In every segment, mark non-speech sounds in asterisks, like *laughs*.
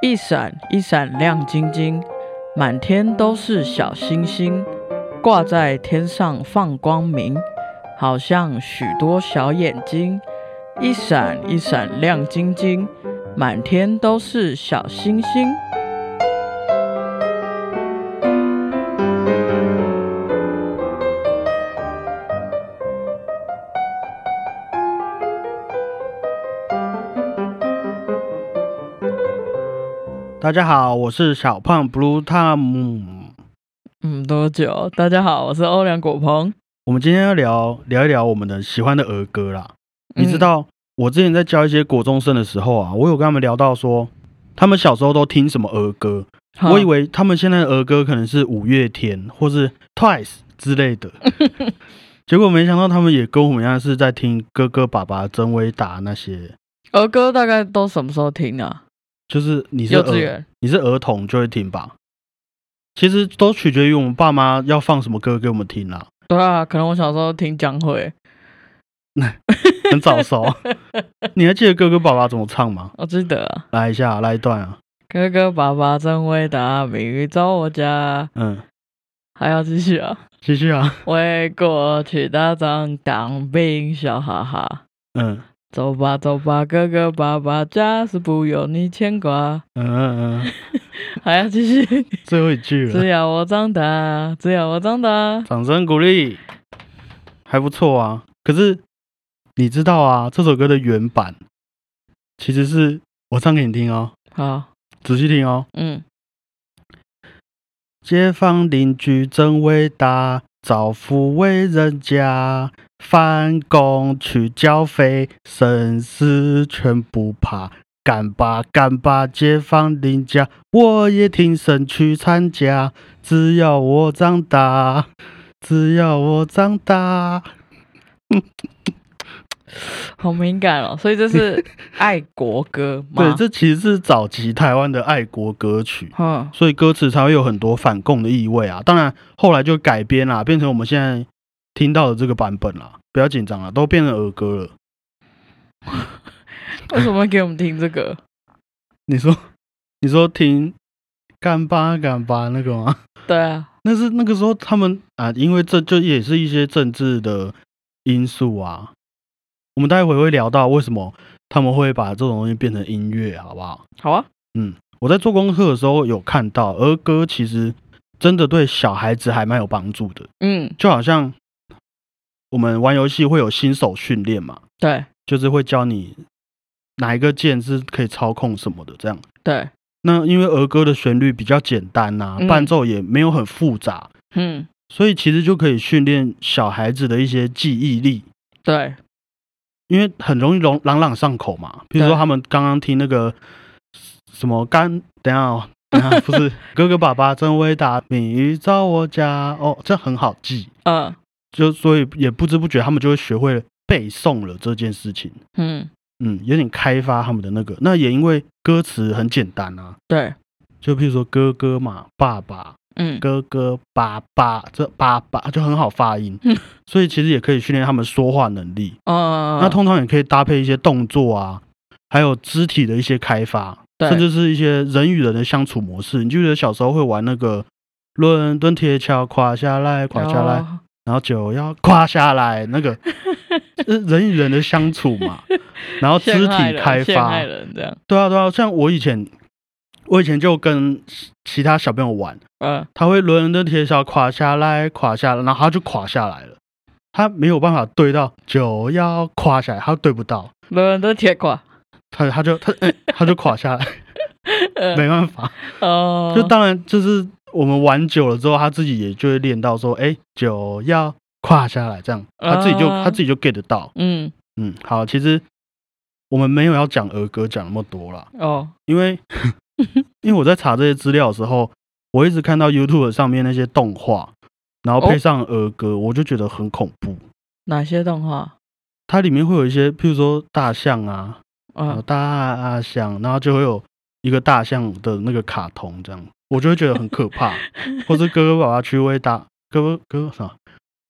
一闪一闪亮晶晶，满天都是小星星，挂在天上放光明，好像许多小眼睛。一闪一闪亮晶晶，满天都是小星星。大家好，我是小胖 Blue Tom。嗯，多久？大家好，我是欧良果鹏。我们今天要聊聊一聊我们的喜欢的儿歌啦。嗯你知道，我之前在教一些国中生的时候啊，我有跟他们聊到说，他们小时候都听什么儿歌。我以为他们现在的儿歌可能是五月天或是 Twice 之类的，*laughs* 结果没想到他们也跟我们一样是在听哥哥、爸爸、真威达那些。儿歌大概都什么时候听啊？就是你是幼稚园。你是儿童就会听吧。其实都取决于我们爸妈要放什么歌给我们听啦、对啊，可能我小时候听江蕙 *laughs* *laughs* 很早熟。你还记得哥哥爸爸怎么唱吗？我记得啊。来一下，来一段啊。哥哥爸爸真伟大，明日找我家。嗯，*laughs* 还要继续啊！继续啊。为国去打仗当兵，笑哈哈。嗯走吧走吧，哥哥爸爸家是不用你牵挂。嗯嗯嗯，*laughs* 还要继续，最后一句了只，要我长大，只要我长大。掌声鼓励，还不错啊。可是你知道啊，这首歌的原版其实是我唱给你听哦，好，仔细听哦。嗯，街坊邻居真伟大，造福为人家。翻工去交费，生死全不怕。干吧干吧，街坊邻家，我也挺身去参加。只要我长大，只要我长大。*laughs* 好敏感哦。所以这是爱国歌吗？对，这其实是早期台湾的爱国歌曲，嗯，所以歌词才会有很多反共的意味啊。当然，后来就改编啦，变成我们现在听到的这个版本啦。不要紧张了，都变成儿歌了。*laughs* 为什么会给我们听这个？你说，你说听干巴干巴那个吗？对啊，那是那个时候他们啊，因为这就也是一些政治的因素啊。我们待会会聊到为什么他们会把这种东西变成音乐，好不好？好啊，嗯，我在做功课的时候有看到儿歌，其实真的对小孩子还蛮有帮助的。嗯，就好像我们玩游戏会有新手训练嘛，对就是会教你哪一个键是可以操控什么的这样。对，那因为儿歌的旋律比较简单呐、嗯伴奏也没有很复杂，嗯，所以其实就可以训练小孩子的一些记忆力，对，因为很容易朗朗朗上口嘛。比如说他们刚刚听那个什么干，等下哦，等下不是 *laughs* 哥哥爸爸真伟大，米鱼找我家哦，这很好记，嗯就所以也不知不觉他们就会学会了背诵了这件事情。嗯，嗯，有点开发他们的那个。那也因为歌词很简单啊，对，就譬如说哥哥嘛，爸爸，嗯哥哥爸爸，这爸爸就很好发音嗯，*laughs* 所以其实也可以训练他们说话能力。嗯，那通常也可以搭配一些动作啊，还有肢体的一些开发，甚至是一些人与人的相处模式。你记不记得小时候会玩那个伦敦铁桥垮下来，垮下来，哦然后就要垮下来，那个 *laughs* 人与人的相处嘛，*laughs* 然后肢体开发。对啊对啊，像我以前，我以前就跟其他小朋友玩，嗯。他会轮的铁桥垮下来，垮下来，然后他就垮下来了，他没有办法对到就要垮下来，他对不到，伦敦铁垮，他他就他、哎他就垮下来，*laughs* 没办法，哦，就当然就是我们玩久了之后，他自己也就会练到说，哎，就要跨下来，这样他自己就、啊他自己就 get 到，嗯嗯，好，其实我们没有要讲儿歌讲那么多啦。哦，因为 *laughs* 因为我在查这些资料的时候，我一直看到 YouTube 上面那些动画，然后配上儿歌，我就觉得很恐怖。哪些动画？它里面会有一些，譬如说大象啊，然后嗯，大象，然后就会有一个大象的那个卡通这样，我就会觉得很可怕。*laughs* 或是哥哥爸爸去威达，哥哥哥哥啥？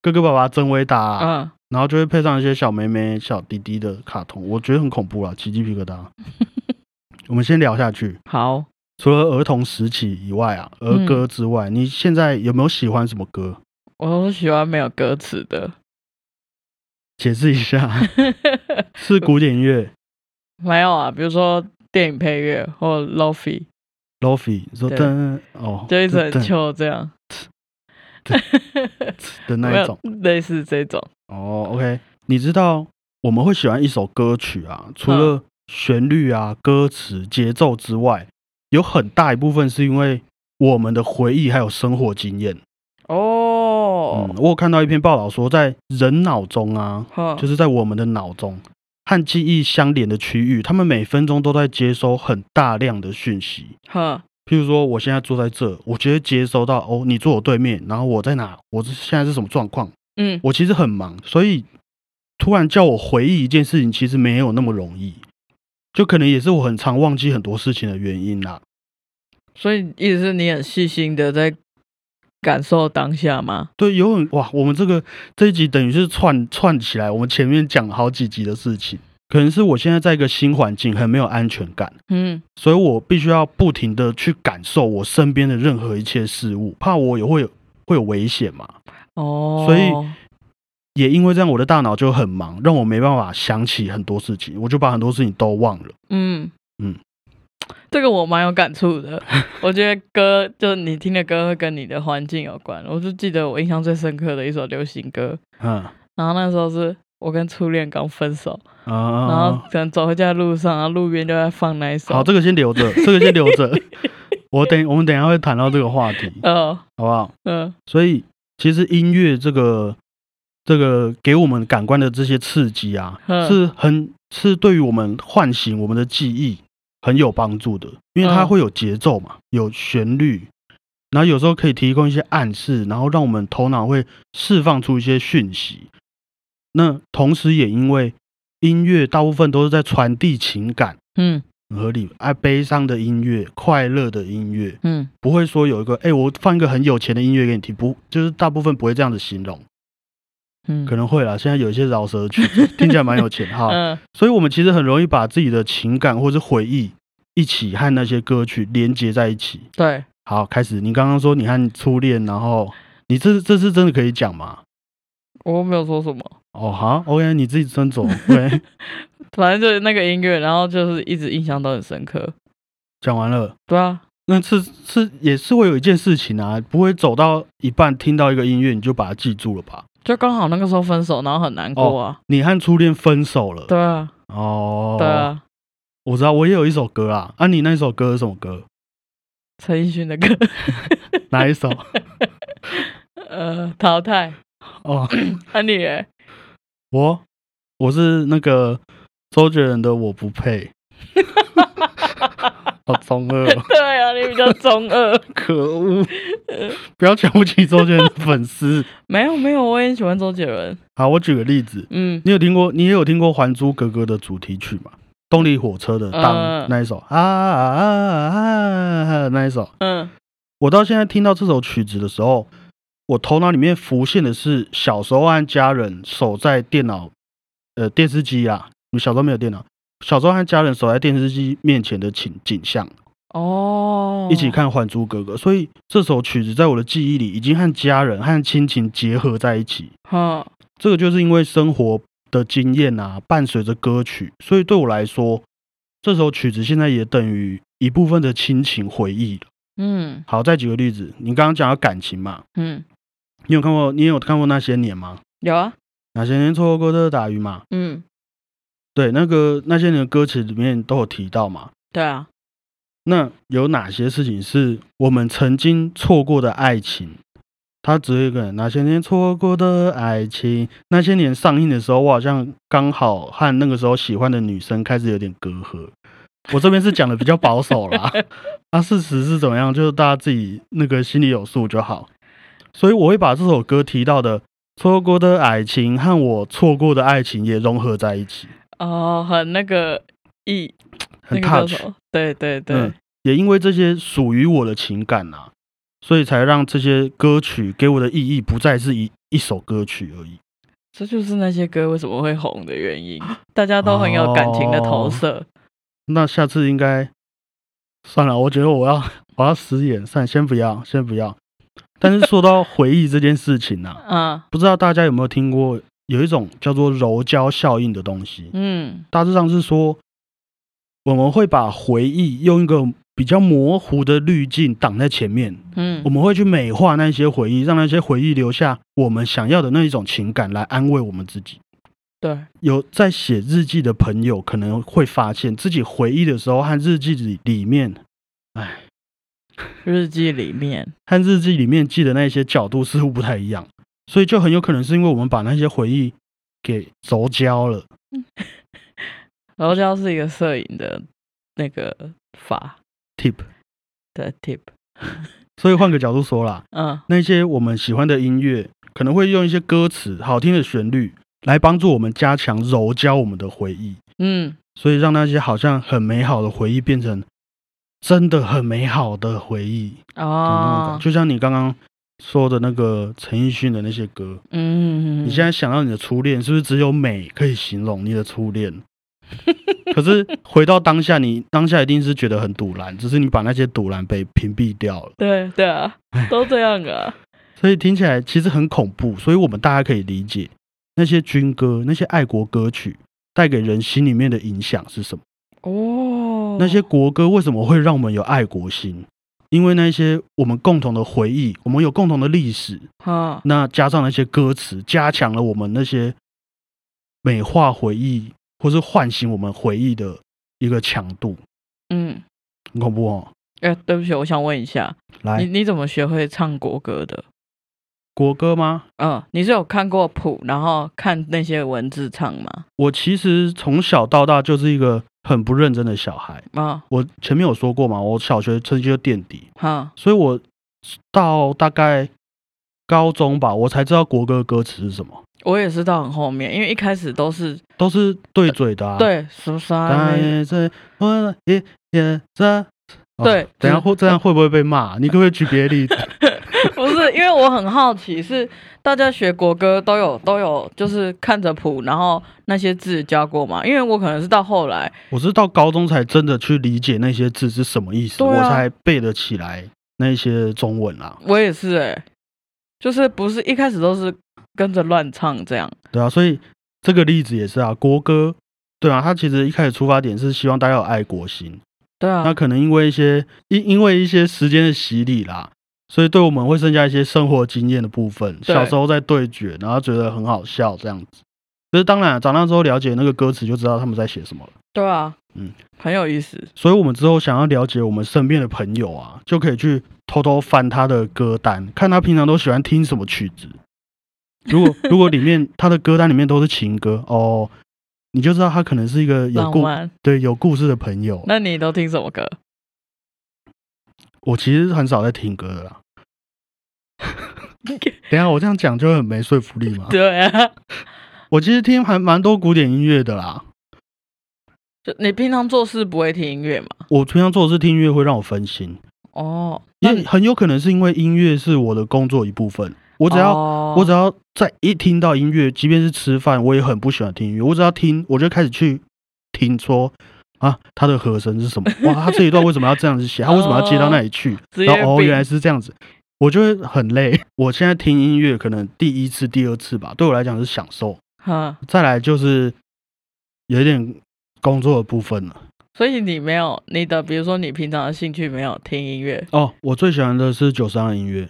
哥哥爸爸真威达、啊，嗯，然后就会配上一些小妹妹、小弟弟的卡通，我觉得很恐怖啦，起鸡皮疙瘩。*laughs* 我们先聊下去。好，除了儿童时期以外啊，儿歌之外，你现在有没有喜欢什么歌？我都喜欢没有歌词的。解释一下，*laughs* 是古典乐？没有啊，比如说电影配乐或 lofi。Lofi 说对噔哦，就一直很这样，*laughs* 的那一种。类似这种。哦，OK，你知道我们会喜欢一首歌曲啊，除嗯了旋律啊、歌词、节奏之外，有很大一部分是因为我们的回忆还有生活经验。哦嗯，，我有看到一篇报道说，在人脑中啊，哼就是在我们的脑中和记忆相连的区域，他们每分钟都在接收很大量的讯息。呵，譬如说，我现在坐在这，我直接接收到哦，你坐我对面，然后我在哪，我是现在是什么状况？嗯，我其实很忙，所以突然叫我回忆一件事情，其实没有那么容易，就可能也是我很常忘记很多事情的原因啦。所以意思是你很细心的在感受当下吗？对，有很哇，我们这个这一集等于是串串起来，我们前面讲好几集的事情，可能是我现在在一个新环境，很没有安全感，嗯，所以我必须要不停的去感受我身边的任何一切事物，怕我也会有会有危险嘛。哦，所以也因为这样，我的大脑就很忙，让我没办法想起很多事情，我就把很多事情都忘了。嗯嗯，*laughs* 这个我蛮有感触的。*laughs* 我觉得歌就你听的歌会跟你的环境有关。我就记得我印象最深刻的一首流行歌，嗯然后那时候是我跟初恋刚分手，啊，然后可能走回家的路上，然后路边就在放那一首。好，这个先留着，*laughs* 这个先留着。我等我们等一下会谈到这个话题，嗯好不好？嗯所以其实音乐这个这个给我们感官的这些刺激啊，嗯是很是对于我们唤醒我们的记忆很有帮助的，因为它嗯会有节奏嘛，有旋律，然后有时候可以提供一些暗示，然后让我们头脑会释放出一些讯息。那同时也因为音乐大部分都是在传递情感，嗯很合理。爱悲伤的音乐、快乐的音乐，嗯不会说有一个，哎、我放一个很有钱的音乐给你听，不，就是大部分不会这样子形容，嗯，可能会啦。现在有一些饶舌曲子 *laughs* 听起来蛮有钱哈，嗯所以我们其实很容易把自己的情感或是回忆一起和那些歌曲连接在一起。对，好，开始，你刚刚说你和初恋，然后你这这次真的可以讲吗？我没有说什么，哦，好，OK，你自己斟酌。对，*laughs* 反正就是那个音乐，然后就是一直印象都很深刻。讲完了。对啊，那是是也是会有一件事情啊，不会走到一半听到一个音乐你就把它记住了吧？就刚好那个时候分手，然后很难过啊。你和初恋分手了，对啊，哦，对，啊，我知道，我也有一首歌啊，啊，你那首歌是什么歌？陈奕迅的歌，*laughs* 哪一首？*laughs* 呃，淘汰。哦，*coughs* 啊你嘞？我我是那个周杰伦的《我不配》，*laughs* 好中二、哦，*laughs* 对啊，你比较中二。可恶！不要瞧不起周杰伦的粉丝。*laughs* 没有没有，我也很喜欢周杰伦。好，我举个例子，嗯你有听过，你也有听过《还珠格格》的主题曲吗？动力火车的当、嗯那一首啊啊啊啊那一首，嗯我到现在听到这首曲子的时候，我头脑里面浮现的是小时候和家人守在电脑，呃，电视机啊。你小时候没有电脑，小时候和家人守在电视机面前的景景象，哦，一起看《还珠格格》。所以这首曲子在我的记忆里已经和家人和亲情结合在一起。哈，这个就是因为生活的经验啊，伴随着歌曲，所以对我来说，这首曲子现在也等于一部分的亲情回忆了。嗯好，再举个例子，你刚刚讲到感情嘛，嗯，你有看过？你有看过那些年吗？有啊，那些年错过的大雨嘛？嗯，对，那个那些年的歌词里面都有提到嘛。对啊，那有哪些事情是我们曾经错过的爱情？他只有一个人，那些年错过的爱情。那些年上映的时候，我好像刚好和那个时候喜欢的女生开始有点隔阂。我这边是讲的比较保守啦，*laughs* 啊，事实是怎么样，就是大家自己那个心里有数就好。所以我会把这首歌提到的错过的爱情和我错过的爱情也融合在一起，哦，很那个意，很 touch？对对对嗯，也因为这些属于我的情感啊，所以才让这些歌曲给我的意义不再是一一首歌曲而已。这就是那些歌为什么会红的原因，大家都很有感情的投射。那下次应该算了，我觉得我要我要食言，算先不要，先不要。但是说到回忆这件事情呢、*laughs* 啊，嗯不知道大家有没有听过有一种叫做柔焦效应的东西？嗯。大致上是说，我们会把回忆用一个比较模糊的滤镜挡在前面，嗯。我们会去美化那些回忆，让那些回忆留下我们想要的那一种情感来安慰我们自己。对，有在写日记的朋友可能会发现自己回忆的时候和日记里里面，哎，日记里面，和日记里面记的那些角度似乎不太一样，所以就很有可能是因为我们把那些回忆给柔焦了。*laughs* 柔焦是一个摄影的那个法。Tip，的 tip，*laughs* 所以换个角度说啦，嗯。那些我们喜欢的音乐，可能会用一些歌词、好听的旋律来帮助我们加强柔焦我们的回忆，嗯。所以让那些好像很美好的回忆变成真的很美好的回忆。哦，就像你刚刚说的那个陈奕迅的那些歌，嗯，你现在想到你的初恋，是不是只有美可以形容你的初恋？*laughs* 可是回到当下，你当下一定是觉得很堵然，只是你把那些堵然被屏蔽掉了，对对啊，都这样啊，所以听起来其实很恐怖。所以我们大家可以理解那些军歌、那些爱国歌曲带给人心里面的影响是什么。哦，那些国歌为什么会让我们有爱国心？因为那些我们共同的回忆，我们有共同的历史，哈，那加上那些歌词，加强了我们那些美化回忆或是唤醒我们回忆的一个强度，嗯，很恐怖哦。哎、对不起，我想问一下，来你，你怎么学会唱国歌的？国歌吗？嗯，你是有看过谱，然后看那些文字唱吗？我其实从小到大就是一个很不认真的小孩。啊，我前面有说过嘛，我小学成绩就垫底，哈，所以我到大概高中吧，我才知道国歌的歌词是什么，我也是到很后面，因为一开始都是都是对嘴的啊。。对什么啥大那夜在我也也在。哦对等下就是会这样会不会被骂？你可不可以举别的例子？*laughs* 不是，因为我很好奇，是大家学国歌都有都有，就是看着谱，然后那些字教过嘛？因为我可能是到后来，我是到高中才真的去理解那些字是什么意思，啊我才背得起来那些中文啦。我也是哎、就是不是一开始都是跟着乱唱这样，对啊，所以这个例子也是啊，国歌，对啊，它其实一开始出发点是希望大家有爱国心，对啊那，可能因为一些因因为一些时间的洗礼啦，所以对我们会剩下一些生活经验的部分。小时候在对决，然后觉得很好笑这样子。可是当然，长大之后了解那个歌词，就知道他们在写什么了。对啊，嗯，很有意思。所以，我们之后想要了解我们身边的朋友啊，就可以去偷偷翻他的歌单，看他平常都喜欢听什么曲子。如果如果里面他的歌单里面都是情歌哦，你就知道他可能是一个有故，对有故事的朋友。那你都听什么歌？我其实很少在听歌的啦。*laughs* 等一下我这样讲就很没说服力嘛。*laughs* 对啊，我其实听还蛮多古典音乐的啦。就你平常做事不会听音乐吗？我平常做的是听音乐会让我分心，哦，因那为很有可能是因为音乐是我的工作一部分。我只要、哦我只要在一听到音乐，即便是吃饭，我也很不喜欢听音乐。我只要听，我就开始去听说啊，它的和声是什么？哇，他这一段为什么要这样子写？他为什么要接到那里去？然后哦，原来是这样子，我就会很累。我现在听音乐，可能第一次、第二次吧，对我来讲是享受。哈，再来就是有一点工作的部分了。所以你没有你的，比如说你平常的兴趣没有听音乐哦，我最喜欢的是九三的音乐。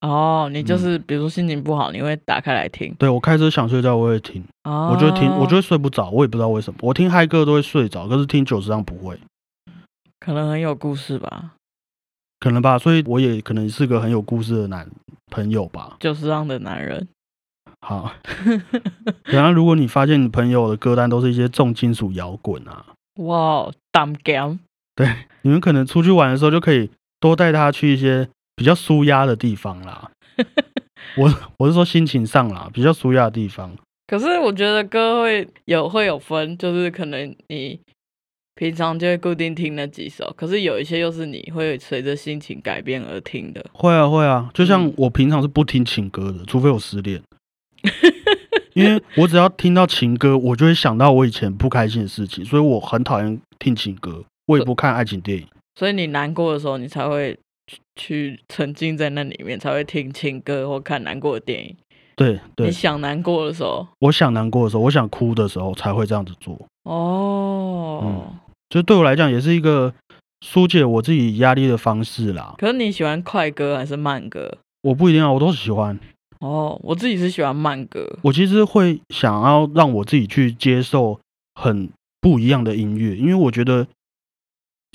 哦，你嗯。就是比如说心情不好，你会打开来听。对我开车想睡觉，我会听，哦，我就会听，我就会睡不着，我也不知道为什么。我听嗨歌都会睡着，可是听九十张不会，可能很有故事吧，可能吧。所以我也可能是个很有故事的男朋友吧。就是这样的男人。好，然后如果你发现你朋友的歌单都是一些重金属摇滚啊，哇，damn gam，你们可能出去玩的时候就可以多带他去一些比较舒压的地方啦。*laughs* 我我是说心情上啦，比较舒压的地方。可是我觉得歌会有会有分，就是可能你平常就会固定听那几首，可是有一些又是你会随着心情改变而听的。会啊会啊，就像嗯我平常是不听情歌的，除非我失恋。*laughs* 因为我只要听到情歌，我就会想到我以前不开心的事情，所以我很讨厌听情歌，我也不看爱情电影。所以你难过的时候，你才会去去沉浸在那里面，才会听情歌或看难过的电影。对对你，想难过的时候，我想难过的时候，我想哭的时候才会这样子做。哦，就对我来讲，也是一个疏解我自己压力的方式啦。可是你喜欢快歌还是慢歌？我不一定啊，我都喜欢。哦，我自己是喜欢慢歌。我其实会想要让我自己去接受很不一样的音乐，因为我觉得，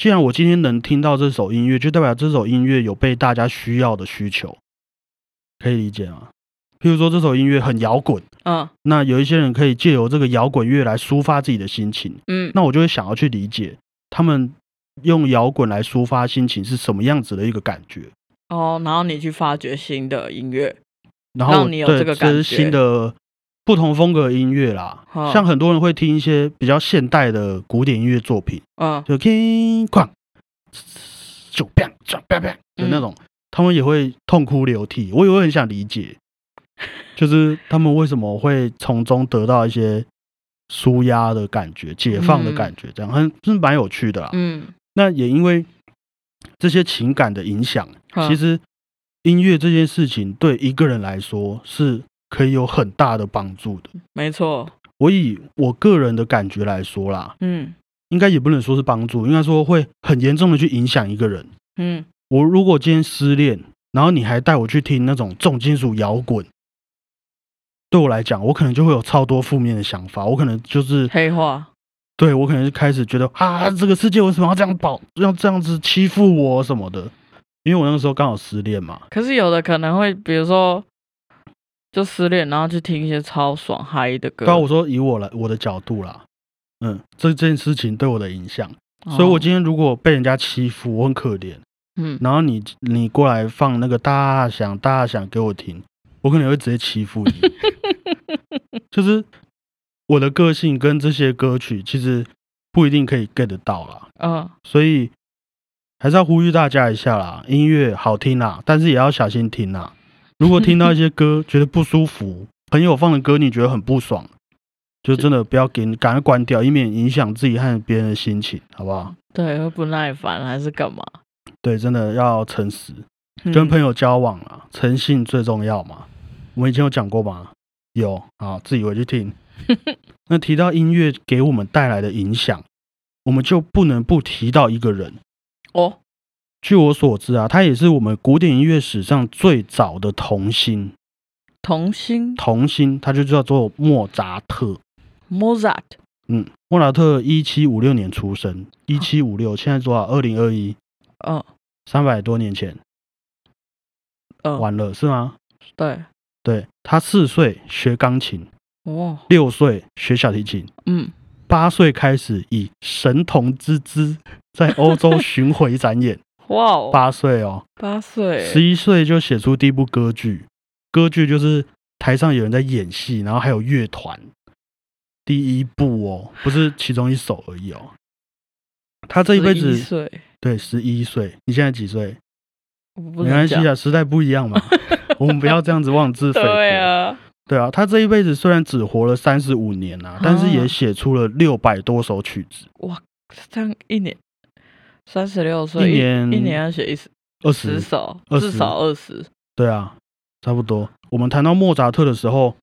既然我今天能听到这首音乐，就代表这首音乐有被大家需要的需求，可以理解吗？譬如说这首音乐很摇滚，嗯那有一些人可以借由这个摇滚乐来抒发自己的心情，嗯，那我就会想要去理解他们用摇滚来抒发心情是什么样子的一个感觉。哦，然后你去发掘新的音乐。然后你有这个感觉是新的不同风格音乐啦，哦像很多人会听一些比较现代的古典音乐作品，嗯。就 King 哐就 bang 就 bang bang 的那种，他们也会痛哭流涕。我也会很想理解，*laughs* 就是他们为什么会从中得到一些舒压的感觉、解放的感觉，这样很是蛮有趣的啦。嗯，那也因为这些情感的影响，嗯其实音乐这件事情对一个人来说是可以有很大的帮助的。没错。我以我个人的感觉来说啦，嗯应该也不能说是帮助，应该说会很严重的去影响一个人。嗯，我如果今天失恋，然后你还带我去听那种重金属摇滚，对我来讲，我可能就会有超多负面的想法。我可能就是黑化。对我可能就开始觉得啊，这个世界为什么要这样保，要这样子欺负我什么的？因为我那个时候刚好失恋嘛，可是有的可能会，比如说就失恋，然后去听一些超爽嗨的歌。刚刚我说以我来我的角度啦，嗯，这件事情对我的影响，哦所以我今天如果被人家欺负，我很可怜，嗯然后你你过来放那个大响大响给我听，我可能会直接欺负你。*laughs* 就是我的个性跟这些歌曲其实不一定可以 get 到啦，嗯所以还是要呼吁大家一下啦，音乐好听啦，但是也要小心听啦。如果听到一些歌 *laughs* 觉得不舒服，朋友放的歌你觉得很不爽，就真的不要给你赶快关掉，以免影响自己和别人的心情，好不好？对，会不耐烦还是干嘛？对，真的要诚实，嗯跟朋友交往啊，诚信最重要嘛。我们以前有讲过吗？有啊，自己回去听。*laughs* 那提到音乐给我们带来的影响，我们就不能不提到一个人。哦，据我所知啊，他也是我们古典音乐史上最早的童星。童星童星，他就叫做莫扎特。Mozart。嗯，莫扎特一七五六年出生，一七五六，现在多少？二零二一，嗯三百多年前，嗯，完了是吗？对，对他四岁学钢琴，哇，六岁学小提琴，嗯，八岁开始以神童之姿在欧洲巡回展演。哇哦，八岁哦，八岁，十一岁就写出第一部歌剧，歌剧就是台上有人在演戏，然后还有乐团。第一部哦，不是其中一首而已哦。他这一辈子岁，对十一岁，你现在几岁？没关系啊，时代不一样嘛，*laughs* 我们不要这样子妄自菲薄。对啊，对啊，他这一辈子虽然只活了三十五年啊，但是也写出了六百多首曲子，这样一年三十六岁，一年一年要写一十二十。首，至少二十。对啊，差不多。我们谈到莫扎特的时候，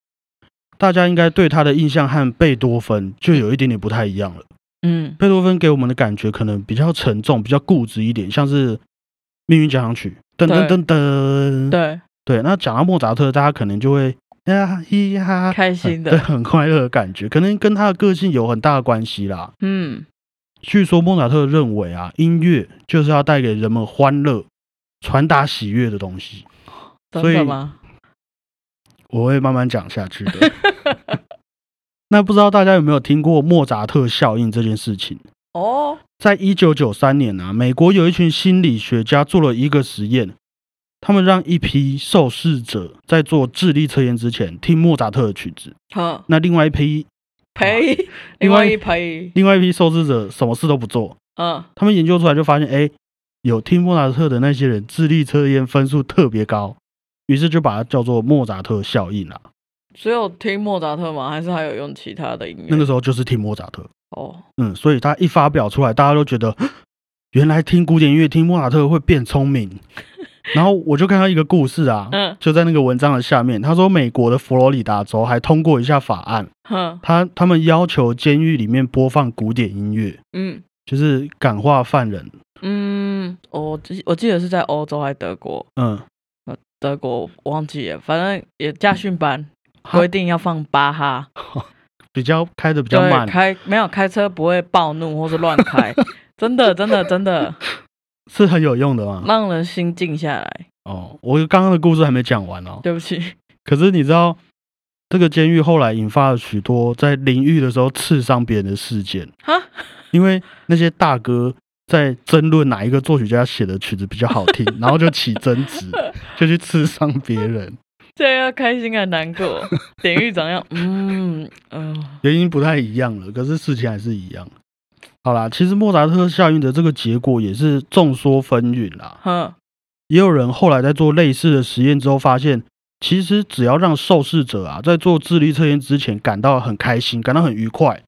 大家应该对他的印象和贝多芬就有一点点不太一样了。嗯贝多芬给我们的感觉可能比较沉重，比较固执一点，像是《命运交响曲》噔噔噔噔。对，对，那讲到莫扎特，大家可能就会呀咿呀，开心的 *laughs* 对，很快乐的感觉，可能跟他的个性有很大的关系啦。嗯据说莫扎特认为啊，音乐就是要带给人们欢乐、传达喜悦的东西。真所以的吗？我会慢慢讲下去的。*laughs* 那不知道大家有没有听过莫扎特效应这件事情？哦，在一九九三年啊，美国有一群心理学家做了一个实验，他们让一批受试者在做智力测验之前听莫扎特的曲子，好那另外一批赔，另外一赔，另外一批受试者什么事都不做，嗯，他们研究出来就发现，哎，有听莫扎特的那些人智力测验分数特别高，于是就把它叫做莫扎特效应啦。只有听莫扎特吗？还是还有用其他的音乐？那个时候就是听莫扎特。哦，嗯，所以他一发表出来，大家都觉得原来听古典音乐听莫扎特会变聪明。*laughs* 然后我就看到一个故事啊，嗯。就在那个文章的下面，他说美国的佛罗里达州还通过一下法案，哼，他他们要求监狱里面播放古典音乐，嗯。就是感化犯人。嗯，我记我记得是在欧洲还是德国，嗯，德国我忘记了，反正也驾训班哈。规定要放巴哈，*laughs* 比较开的比较，慢，开没有开车不会暴怒或是乱开，*laughs* 真的真的真的是很有用的吗。让人心静下来。哦，我刚刚的故事还没讲完哦。对不起，可是你知道，这个监狱后来引发了许多在淋浴的时候刺伤别人的事件，哈，因为那些大哥在争论哪一个作曲家写的曲子比较好听，*laughs* 然后就起争执，就去刺伤别人，这要开心还难过？*laughs* 典狱长要嗯嗯、原因不太一样了，可是事情还是一样。好啦，其实莫扎特效应的这个结果也是众说纷纭啦。哼，也有人后来在做类似的实验之后，发现其实只要让受试者啊在做智力测验之前感到很开心，感到很愉快，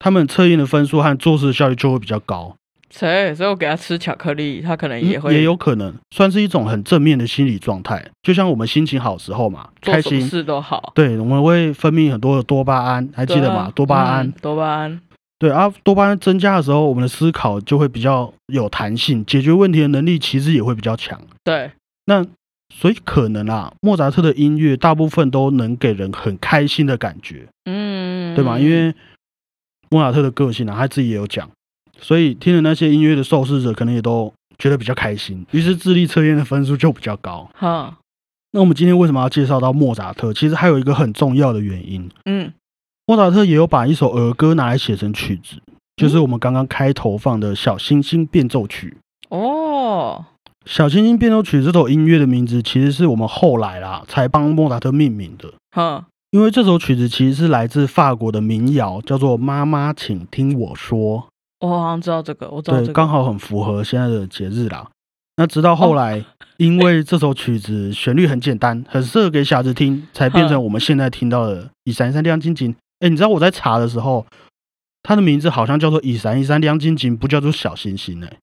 他们测验的分数和做事的效率就会比较高。谁？所以我给他吃巧克力，他可能也会、嗯也有可能算是一种很正面的心理状态，就像我们心情好的时候嘛，开心，事都好。对，我们会分泌很多的多巴胺，还记得吗？啊多巴胺嗯，多巴胺，对啊，多巴胺增加的时候，我们的思考就会比较有弹性，解决问题的能力其实也会比较强。对，那所以可能啊，莫扎特的音乐大部分都能给人很开心的感觉，嗯，对吧？因为莫扎特的个性啊，他自己也有讲，所以听了那些音乐的受试者可能也都觉得比较开心，于是智力测验的分数就比较高。好，那我们今天为什么要介绍到莫扎特？其实还有一个很重要的原因，嗯，莫扎特也有把一首儿歌拿来写成曲子，就是我们刚刚开头放的《小星星变奏曲》。哦，《小星星变奏曲》这首音乐的名字，其实是我们后来啦才帮莫扎特命名的。哈，因为这首曲子其实是来自法国的民谣，叫做《妈妈，请听我说我好像知道这个，我》，知道这对，刚好很符合现在的节日啦。那直到后来，因为这首曲子旋律很简单，很适合给小孩子听，才变成我们现在听到的《一闪一闪亮晶晶》。哎，你知道我在查的时候，它的名字好像叫做《一闪一闪亮晶晶》，不叫做小星星哎、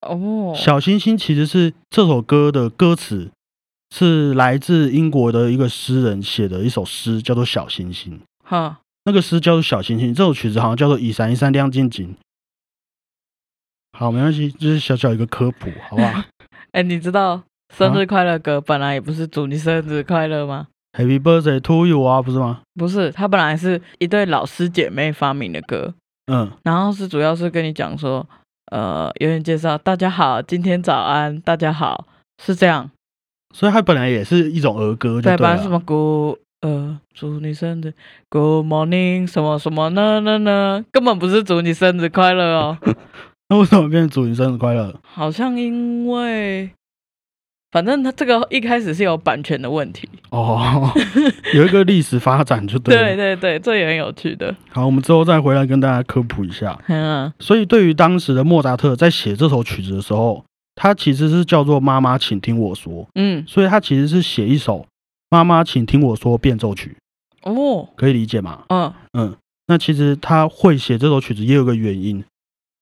哦，小星星其实是这首歌的歌词，是来自英国的一个诗人写的一首诗，叫做《小星星》。哈，那个诗叫做《小星星》，这首曲子好像叫做《一闪一闪亮晶晶》。好，没关系，就是小小一个科普，好不好 *laughs* 哎，你知道生日快乐歌本来也不是祝你生日快乐吗？？Happy birthday to you 啊，不是吗？不是，它本来是一对老师姐妹发明的歌，嗯，然后是主要是跟你讲说，呃，有点介绍，大家好，今天早安，大家好，是这样，所以它本来也是一种儿歌就对，对了。不然什么 Good 呃，祝你生日，Good morning，什么什么呢呢呢，根本不是祝你生日快乐哦，*laughs* 那为什么变成祝你生日快乐？好像因为，反正它这个一开始是有版权的问题，哦，有一个历史发展就对。*laughs* 对对对，这也很有趣的，好，我们之后再回来跟大家科普一下。嗯。所以，对于当时的莫扎特在写这首曲子的时候，他其实是叫做“妈妈，请听我说嗯”，，所以他其实是写一首“妈妈，请听我说”变奏曲，哦，可以理解吗？嗯。嗯，那其实他会写这首曲子也有个原因，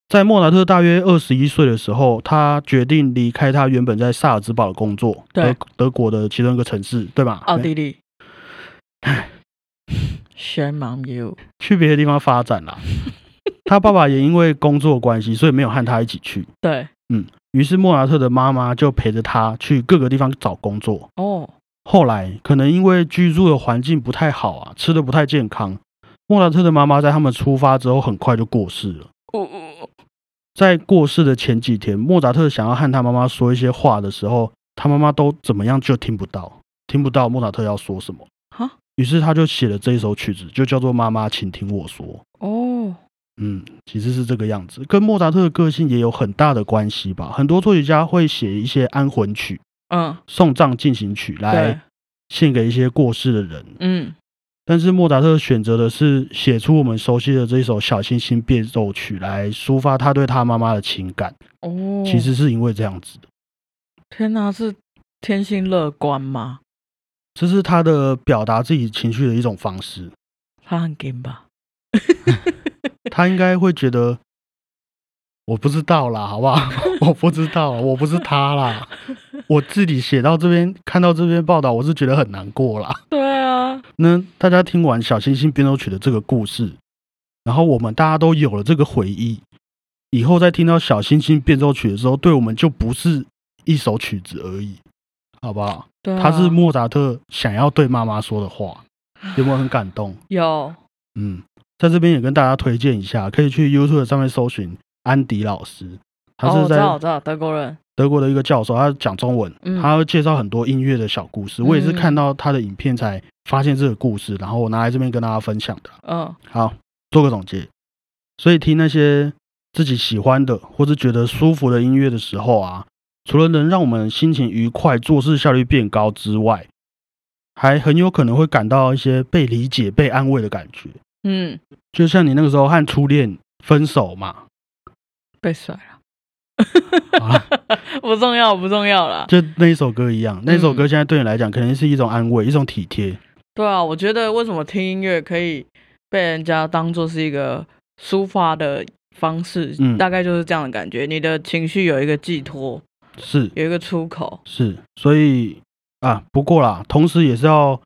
在莫扎特大约二十一岁的时候，他决定离开他原本在萨尔兹堡的工作，德德国的其中一个城市，对吧？奥地利，Shame on you，*laughs* 去别的地方发展啦。*laughs* 他爸爸也因为工作关系，所以没有和他一起去。对，于是莫扎特的妈妈就陪着他去各个地方找工作。哦，后来可能因为居住的环境不太好啊，吃的不太健康，莫扎特的妈妈在他们出发之后很快就过世了。哦哦，在过世的前几天，莫扎特想要和他妈妈说一些话的时候，他妈妈都怎么样就听不到，听不到莫扎特要说什么。哈，于是他就写了这一首曲子，就叫做《妈妈，请听我说》。哦，嗯，其实是这个样子，跟莫扎特的个性也有很大的关系吧。很多作曲家会写一些安魂曲、嗯，送葬进行曲对来，献给一些过世的人，嗯，但是莫扎特选择的是写出我们熟悉的这一首《小星星变奏曲》来抒发他对他妈妈的情感。哦，其实是因为这样子的，天哪，是天性乐观吗？这是他的表达自己情绪的一种方式。他很 gay 吧？*laughs* 他应该会觉得，我不知道啦，好不好？*laughs* 我不知道，我不是他啦。我自己写到这边，看到这篇报道，我是觉得很难过啦。对啊，*laughs* 那大家听完《小星星变奏曲》的这个故事，然后我们大家都有了这个回忆，以后再听到《小星星变奏曲》的时候，对我们就不是一首曲子而已，好不好？对啊，他是莫扎特想要对妈妈说的话，有没有很感动？*sighs* 有嗯，在这边也跟大家推荐一下，可以去 YouTube 上面搜寻安迪老师，他哦，是我知道，我在知道，德国人，德国的一个教授，他讲中文，嗯他会介绍很多音乐的小故事。我也是嗯看到他的影片才发现这个故事，然后我拿来这边跟大家分享的。嗯，好，做个总结。所以听那些自己喜欢的或是觉得舒服的音乐的时候啊，除了能让我们心情愉快、做事效率变高之外，还很有可能会感到一些被理解、被安慰的感觉。嗯，就像你那个时候和初恋分手嘛，被甩了，啊，*laughs* 不重要，不重要啦。就那一首歌一样，那嗯首歌现在对你来讲肯定是一种安慰、一种体贴。对啊，我觉得为什么听音乐可以被人家当做是一个抒发的方式，嗯大概就是这样的感觉。你的情绪有一个寄托，是有一个出口。是，所以啊，不过啦，同时也是要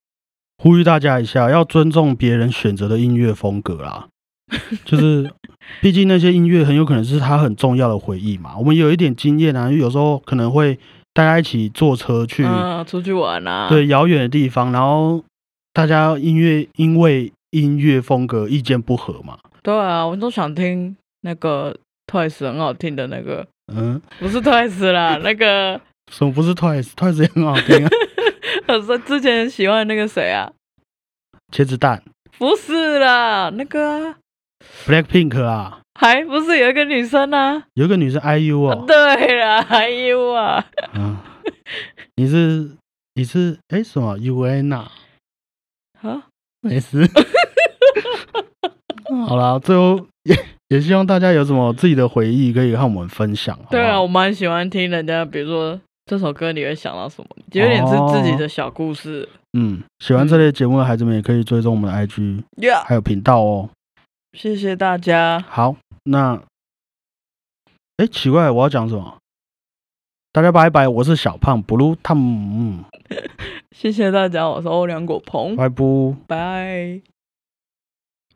呼吁大家一下，要尊重别人选择的音乐风格啦。*laughs* 就是，毕竟那些音乐很有可能是他很重要的回忆嘛。我们有一点经验啊，因为有时候可能会大家一起坐车去嗯，出去玩啊。对遥远的地方，然后大家音乐因为音乐风格意见不合嘛。对啊，我都想听那个 Twice 很好听的那个，嗯，不是 Twice 啦，那个什么不是 Twice？Twice 也很好听啊，*laughs* 我说之前喜欢那个谁啊？茄子蛋不是啦，那个啊，Blackpink 啊，还不是有一个女生啊？有一个女生 IU 哦。对啦，，IU 啊，嗯，你是你是哎什么 UN 啊？啊，没事。*laughs* 好啦，最后也也希望大家有什么自己的回忆可以和我们分享。好好对啊，我蛮喜欢听人家，比如说这首歌你会想到什么，有点是自己的小故事。嗯，喜欢这类节目的孩子们也可以追踪我们的 IG 呀、还有频道哦。谢谢大家。好，那哎奇怪，我要讲什么？大家拜拜，我是小胖 Blue Tom，嗯谢谢大家，我是欧良果鹏，拜拜，拜。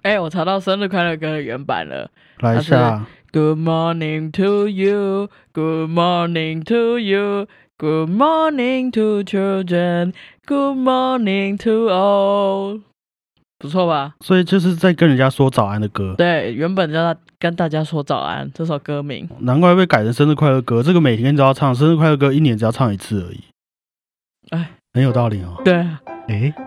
哎、我查到生日快乐歌的原版了。来一下。Good morning to you, Good morning to you, Good morning to children, Good morning to all。不错吧？所以就是在跟人家说早安的歌，对，原本叫他跟大家说早安，这首歌名。难怪被改成生日快乐歌。这个每天都要唱，生日快乐歌一年只要唱一次而已，哎，很有道理哦。对啊，诶。*laughs*